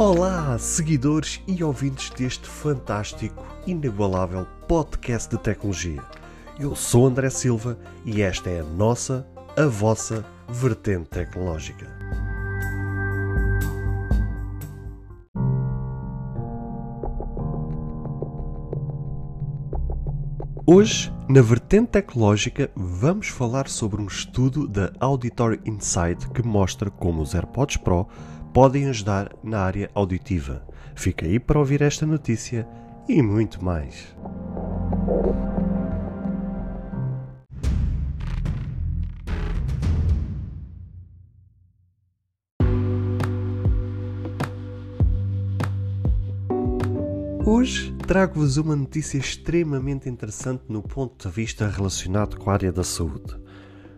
Olá, seguidores e ouvintes deste fantástico, inigualável podcast de tecnologia. Eu sou André Silva e esta é a nossa, a vossa vertente tecnológica. Hoje, na vertente tecnológica, vamos falar sobre um estudo da Auditory Insight que mostra como os AirPods Pro podem ajudar na área auditiva. Fica aí para ouvir esta notícia e muito mais. Hoje trago-vos uma notícia extremamente interessante no ponto de vista relacionado com a área da saúde.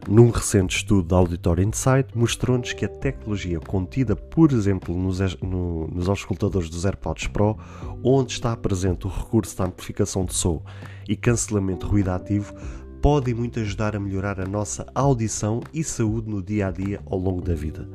Num recente estudo da Auditor Insight, mostrou-nos que a tecnologia contida, por exemplo, nos, no, nos auscultadores dos AirPods Pro, onde está presente o recurso de amplificação de som e cancelamento de ruído ativo, pode muito ajudar a melhorar a nossa audição e saúde no dia a dia ao longo da vida.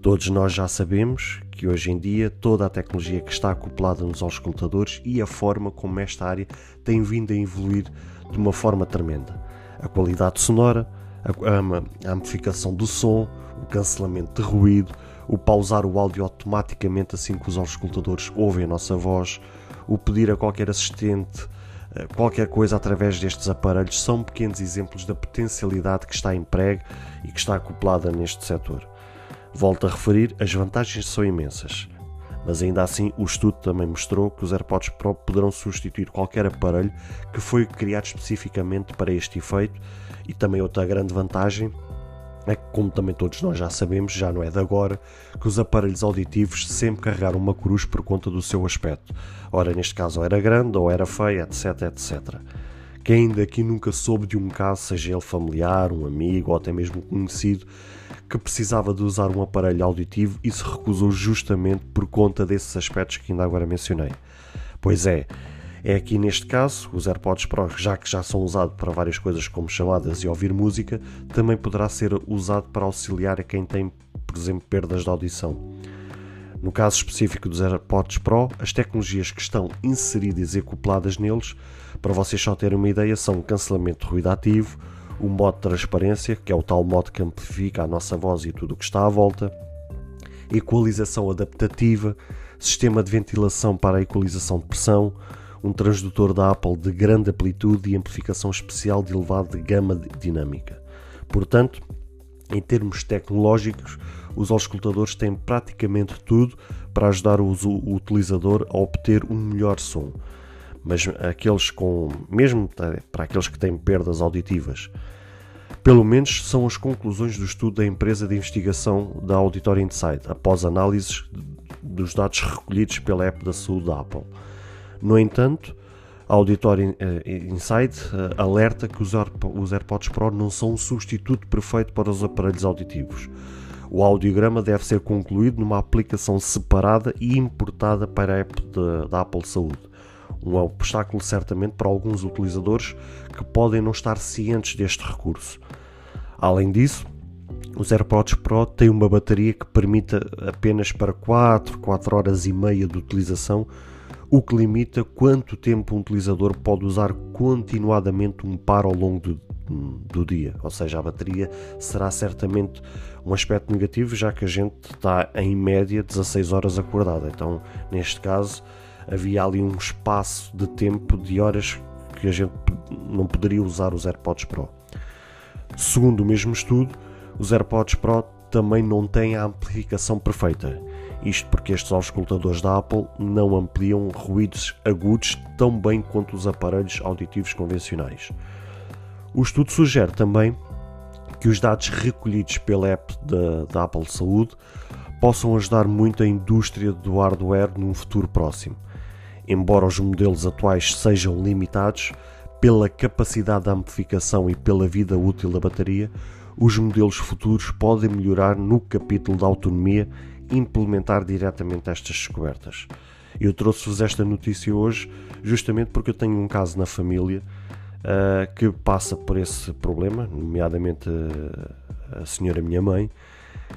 Todos nós já sabemos que hoje em dia toda a tecnologia que está acoplada nos auscultadores e a forma como esta área tem vindo a evoluir de uma forma tremenda. A qualidade sonora, a, amplificação do som, o cancelamento de ruído, o pausar o áudio automaticamente assim que os auscultadores ouvem a nossa voz, o pedir a qualquer assistente eh, qualquer coisa através destes aparelhos são pequenos exemplos da potencialidade que está empregue e que está acoplada neste setor. Volto a referir, as vantagens são imensas, mas ainda assim o estudo também mostrou que os AirPods Pro poderão substituir qualquer aparelho que foi criado especificamente para este efeito e também outra grande vantagem é que, como também todos nós já sabemos, já não é de agora, que os aparelhos auditivos sempre carregaram uma cruz por conta do seu aspecto. Ora, neste caso, ou era grande, ou era feia, etc, etc. Quem ainda aqui nunca soube de um caso, seja ele familiar, um amigo ou até mesmo conhecido, que precisava de usar um aparelho auditivo e se recusou justamente por conta desses aspectos que ainda agora mencionei. Pois é, é aqui neste caso, os AirPods Pro, já que já são usados para várias coisas como chamadas e ouvir música, também poderá ser usado para auxiliar a quem tem, por exemplo, perdas de audição. No caso específico dos AirPods Pro, as tecnologias que estão inseridas e acopladas neles, para vocês só terem uma ideia, são cancelamento de ruído ativo, o modo de transparência, que é o tal modo que amplifica a nossa voz e tudo o que está à volta, equalização adaptativa, sistema de ventilação para a equalização de pressão, um transdutor da Apple de grande amplitude e amplificação especial de elevada gama dinâmica. Portanto, em termos tecnológicos, os auscultadores têm praticamente tudo para ajudar o, utilizador a obter um melhor som mas aqueles com, mesmo para aqueles que têm perdas auditivas, pelo menos são as conclusões do estudo da empresa de investigação da Auditor Insight, após análises dos dados recolhidos pela app da saúde da Apple. No entanto, a Auditor eh, Insight eh, alerta que os AirPods Pro não são um substituto perfeito para os aparelhos auditivos. O audiograma deve ser concluído numa aplicação separada e importada para a app da Apple Saúde um obstáculo certamente para alguns utilizadores que podem não estar cientes deste recurso. Além disso, os AirPods Pro têm uma bateria que permite apenas para 4, 4 horas e meia de utilização, o que limita quanto tempo um utilizador pode usar continuadamente um par ao longo do, do dia. Ou seja, a bateria será certamente um aspecto negativo, já que a gente está em média 16 horas acordada. Então, neste caso, havia ali um espaço de tempo de horas que a gente não poderia usar os AirPods Pro. Segundo o mesmo estudo, os AirPods Pro também não têm a amplificação perfeita. Isto porque estes auscultadores da Apple não ampliam ruídos agudos tão bem quanto os aparelhos auditivos convencionais. O estudo sugere também que os dados recolhidos pela app da, da Apple Saúde possam ajudar muito a indústria do hardware num futuro próximo embora os modelos atuais sejam limitados pela capacidade de amplificação e pela vida útil da bateria, os modelos futuros podem melhorar no capítulo da autonomia implementar diretamente estas descobertas. Eu trouxe-vos esta notícia hoje justamente porque eu tenho um caso na família uh, que passa por esse problema, nomeadamente uh, a senhora minha mãe,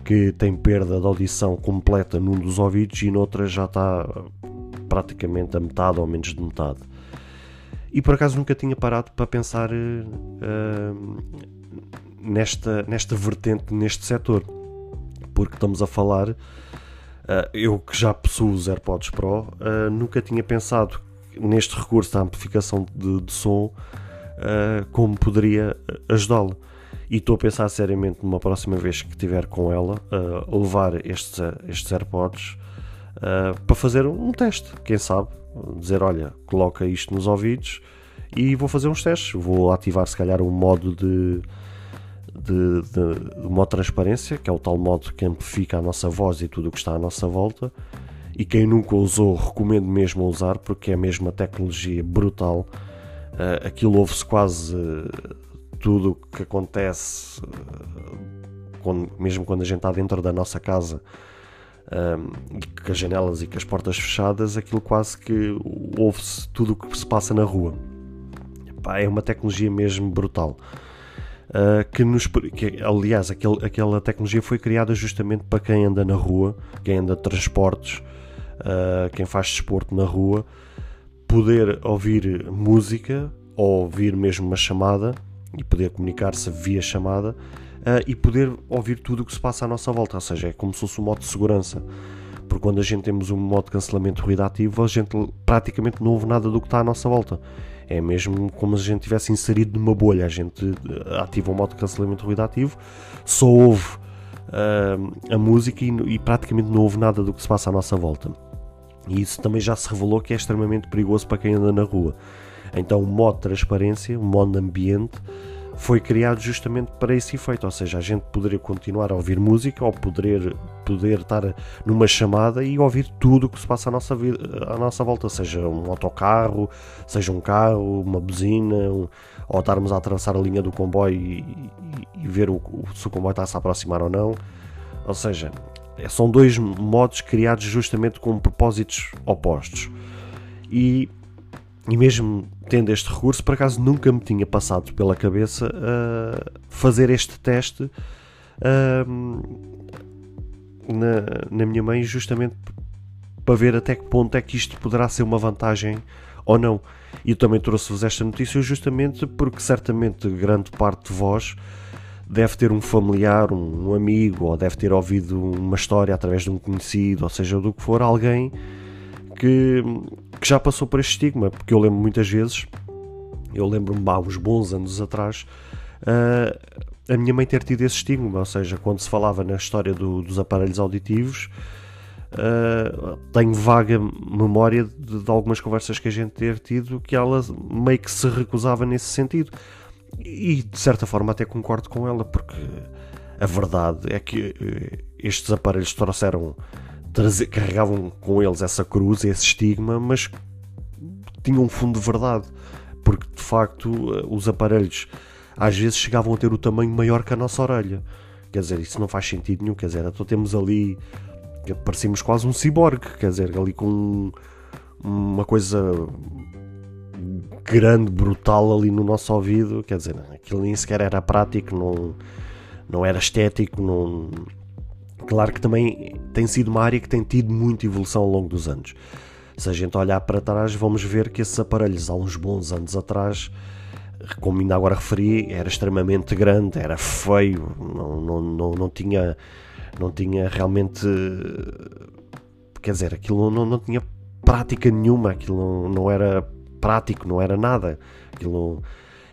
que tem perda de audição completa num dos ouvidos e noutra já está praticamente a metade ou menos de metade. E por acaso nunca tinha parado para pensar uh, nesta, nesta vertente, neste setor, porque estamos a falar. Uh, eu que já possuo os AirPods Pro, uh, nunca tinha pensado neste recurso da amplificação de, de som como poderia ajudá-lo. E estou a pensar seriamente numa próxima vez que estiver com ela, a levar estes, estes AirPods para fazer um teste, quem sabe, dizer, olha, coloca isto nos ouvidos e vou fazer uns testes. Vou ativar se calhar um modo de, de, de, modo transparência, que é o tal modo que amplifica a nossa voz e tudo o que está à nossa volta. E quem nunca usou, recomendo mesmo usar, porque é mesmo uma tecnologia brutal. Uh, aquilo ouve-se quase uh, tudo o que acontece, uh, quando, mesmo quando a gente está dentro da nossa casa com as janelas e com as portas fechadas, aquilo quase que ouve-se tudo o que se passa na rua. Pá, é uma tecnologia mesmo brutal. Uh, que nos, que, aliás, aquele, aquela tecnologia foi criada justamente para quem anda na rua, quem anda de transportes, uh, quem faz desporto na rua, poder ouvir música ou ouvir mesmo uma chamada e poder comunicar-se via chamada uh, e poder ouvir tudo o que se passa à nossa volta, ou seja, é como se fosse um modo de segurança. Porque quando a gente temos um modo de cancelamento ruído ativo, a gente praticamente não ouve nada do que está à nossa volta. É mesmo como se a gente tivesse inserido numa bolha. A gente eh, ativa o modo de cancelamento ruído ativo, só ouve uh, a música e, e, praticamente não ouve nada do que se passa à nossa volta. E isso também já se revelou que é extremamente perigoso para quem anda na rua. Então, o modo de transparência, o modo ambiente, foi criado justamente para esse efeito, ou seja, a gente poderia continuar a ouvir música ou poder, poder estar numa chamada e ouvir tudo o que se passa à nossa, vida, à nossa volta, seja um autocarro, seja um carro, uma buzina, um, ou estarmos a atravessar a linha do comboio e, e, e ver o, se o comboio está a se aproximar ou não. Ou seja, é, são dois modos criados justamente com propósitos opostos. E e mesmo tendo este recurso, por acaso nunca me tinha passado pela cabeça uh, fazer este teste uh, na, na minha mãe, justamente para ver até que ponto é que isto poderá ser uma vantagem ou não. E eu também trouxe-vos esta notícia justamente porque certamente grande parte de vós deve ter um familiar, um, amigo, ou deve ter ouvido uma história através de um conhecido, ou seja, do que for, alguém que, que já passou por este estigma, porque eu lembro muitas vezes, eu lembro-me há uns bons anos atrás, uh, a minha mãe ter tido esse estigma, ou seja, quando se falava na história do, dos aparelhos auditivos, uh, tenho vaga memória de, de, algumas conversas que a gente ter tido que ela meio que se recusava nesse sentido. E de certa forma até concordo com ela, porque a verdade é que eh, estes aparelhos trouxeram trazer, carregavam com eles essa cruz, esse estigma, mas tinham um fundo de verdade, porque de facto eh, os aparelhos às vezes chegavam a ter o tamanho maior que a nossa orelha. Quer dizer, isso não faz sentido nenhum, quer dizer, então temos ali parecemos quase um ciborgue, quer dizer, ali com uma coisa grande, brutal ali no nosso ouvido, quer dizer, aquilo nem sequer era prático, não, não era estético, não, Claro que também tem sido uma área que tem tido muita evolução ao longo dos anos. Se a gente olhar para trás, vamos ver que esses aparelhos, há uns bons anos atrás, como ainda agora referi, era extremamente grande, era feio, não, não, não, não tinha não tinha realmente quer dizer, aquilo não, não tinha prática nenhuma, aquilo não, não era prático, não era nada. Aquilo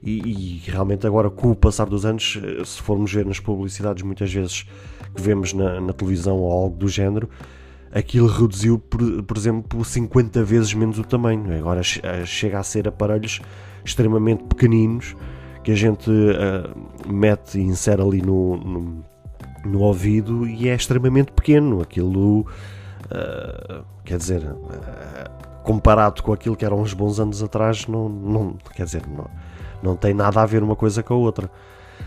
e, e, realmente agora com o passar dos anos, se formos ver nas publicidades muitas vezes que vemos na, na televisão ou algo do género, aquilo reduziu, por, por exemplo, 50 vezes menos o tamanho. Agora chega a ser aparelhos extremamente pequeninos que a gente uh, mete e insere ali no, no, no, ouvido e é extremamente pequeno. Aquilo, uh, quer dizer, uh, comparado com aquilo que eram uns bons anos atrás, não, não quer dizer, não, não tem nada a ver uma coisa com a outra.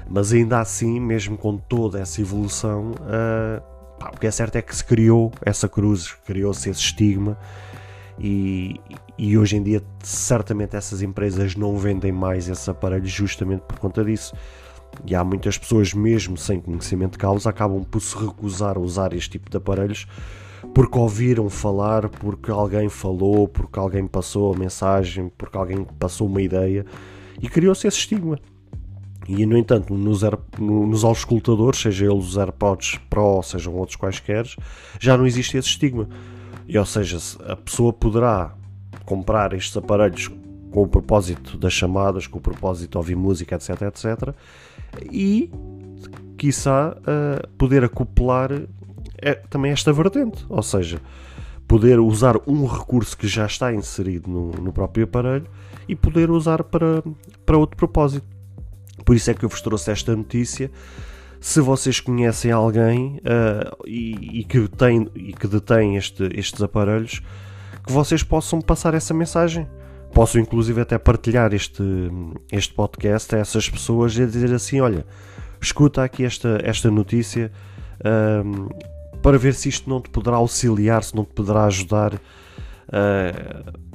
Mas ainda assim, mesmo com toda essa evolução, uh, pá, o que é certo é que se criou essa cruz, criou-se esse estigma. E, e, hoje em dia, certamente, essas empresas não vendem mais esses aparelhos justamente por conta disso. e há muitas pessoas, mesmo sem conhecimento de causa, acabam por se recusar a usar este tipo de aparelhos porque ouviram falar, porque alguém falou, porque alguém passou a mensagem, porque alguém passou uma ideia e criou-se esse estigma. E no entanto, nos, nos auscultadores, seja eles os AirPods Pro, sejam outros quaisquer, já não existe esse estigma. E ou seja, a pessoa poderá comprar estes aparelhos com o propósito das chamadas, com o propósito de ouvir música, etc, etc, e, quiçá, uh, poder acoplar é, também esta vertente, ou seja, poder usar um recurso que já está inserido no, no próprio aparelho e poder usar para, para outro propósito. Por isso é que eu vos trouxe esta notícia. Se vocês conhecem alguém uh, e, e, que tem, e que detém este, estes aparelhos, que vocês possam passar essa mensagem. Posso inclusive até partilhar este, este podcast a essas pessoas e dizer assim: olha, escuta aqui esta, esta notícia um, para ver se isto não te poderá auxiliar, se não te poderá ajudar uh,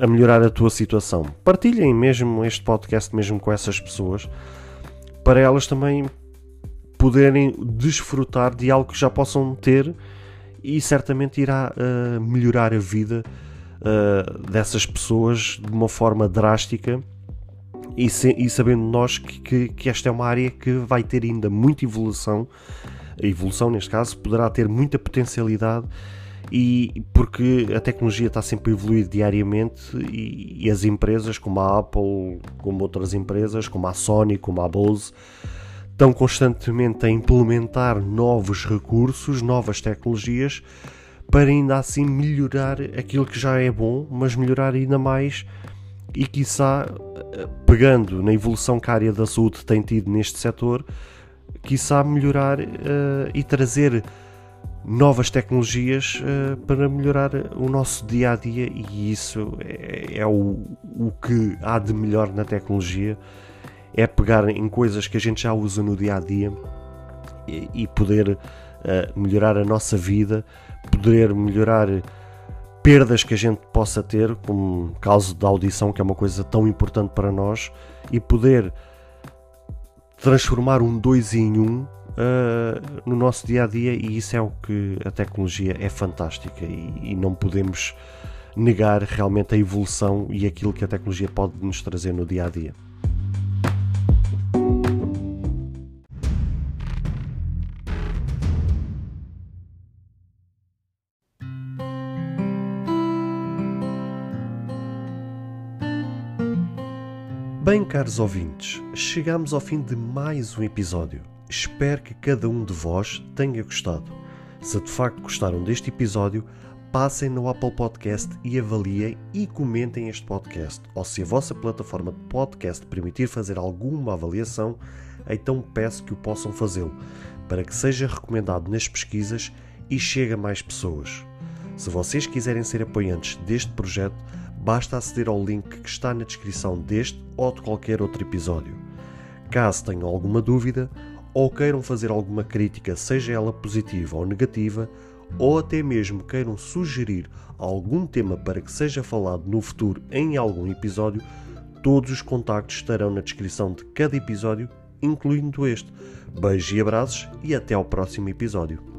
a melhorar a tua situação. Partilhem mesmo este podcast mesmo com essas pessoas para elas também poderem desfrutar de algo que já possam ter e certamente irá uh, melhorar a vida uh, dessas pessoas de uma forma drástica e, se, e sabendo nós que, que, que, esta é uma área que vai ter ainda muita evolução, a evolução neste caso poderá ter muita potencialidade e porque a tecnologia está sempre a evoluir diariamente e, e as empresas como a Apple, como outras empresas, como a Sony, como a Bose, estão constantemente a implementar novos recursos, novas tecnologias para ainda assim melhorar aquilo que já é bom, mas melhorar ainda mais e quiçá pegando na evolução que a área da saúde tem tido neste setor, quiçá melhorar uh, e trazer novas tecnologias uh, para melhorar o nosso dia a dia e isso é, é o, o que há de melhor na tecnologia é pegar em coisas que a gente já usa no dia a dia e, e poder uh, melhorar a nossa vida poder melhorar perdas que a gente possa ter, como caso da audição, que é uma coisa tão importante para nós, e poder transformar um 2 em 1 um, uh, no nosso dia a dia, e isso é o que a tecnologia é fantástica e, e não podemos negar realmente a evolução e aquilo que a tecnologia pode nos trazer no dia a dia. Bem, caros ouvintes, chegamos ao fim de mais um episódio. Espero que cada um de vós tenha gostado. Se de facto gostaram deste episódio, passem no Apple Podcast e avaliem e comentem este podcast. Ou se a vossa plataforma de podcast permitir fazer alguma avaliação, então peço que o possam fazê-lo, para que seja recomendado nas pesquisas e chegue a mais pessoas. Se vocês quiserem ser apoiantes deste projeto, basta aceder ao link que está na descrição deste ou de qualquer outro episódio. Caso tenham alguma dúvida ou queiram fazer alguma crítica, seja ela positiva ou negativa, ou até mesmo queiram sugerir algum tema para que seja falado no futuro em algum episódio, todos os contactos estarão na descrição de cada episódio, incluindo este. Beijos e abraços e até ao próximo episódio.